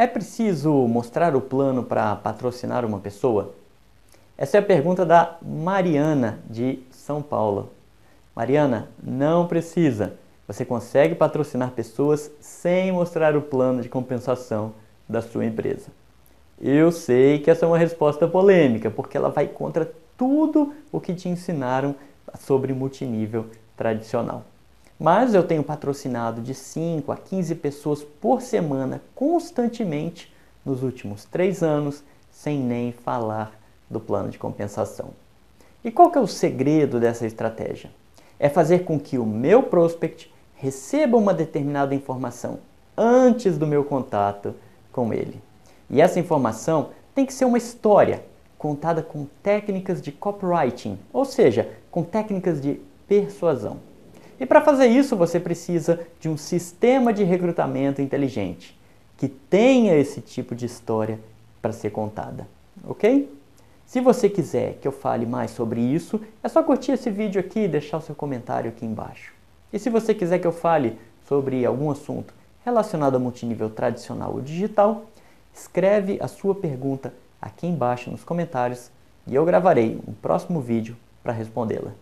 É preciso mostrar o plano para patrocinar uma pessoa? Essa é a pergunta da Mariana, de São Paulo. Mariana, não precisa. Você consegue patrocinar pessoas sem mostrar o plano de compensação da sua empresa. Eu sei que essa é uma resposta polêmica, porque ela vai contra tudo o que te ensinaram sobre multinível tradicional. Mas eu tenho patrocinado de 5 a 15 pessoas por semana constantemente nos últimos três anos, sem nem falar do plano de compensação. E qual que é o segredo dessa estratégia? É fazer com que o meu prospect receba uma determinada informação antes do meu contato com ele. E essa informação tem que ser uma história contada com técnicas de copywriting, ou seja, com técnicas de persuasão. E para fazer isso, você precisa de um sistema de recrutamento inteligente que tenha esse tipo de história para ser contada, ok? Se você quiser que eu fale mais sobre isso, é só curtir esse vídeo aqui e deixar o seu comentário aqui embaixo. E se você quiser que eu fale sobre algum assunto relacionado a multinível tradicional ou digital, escreve a sua pergunta aqui embaixo nos comentários e eu gravarei um próximo vídeo para respondê-la.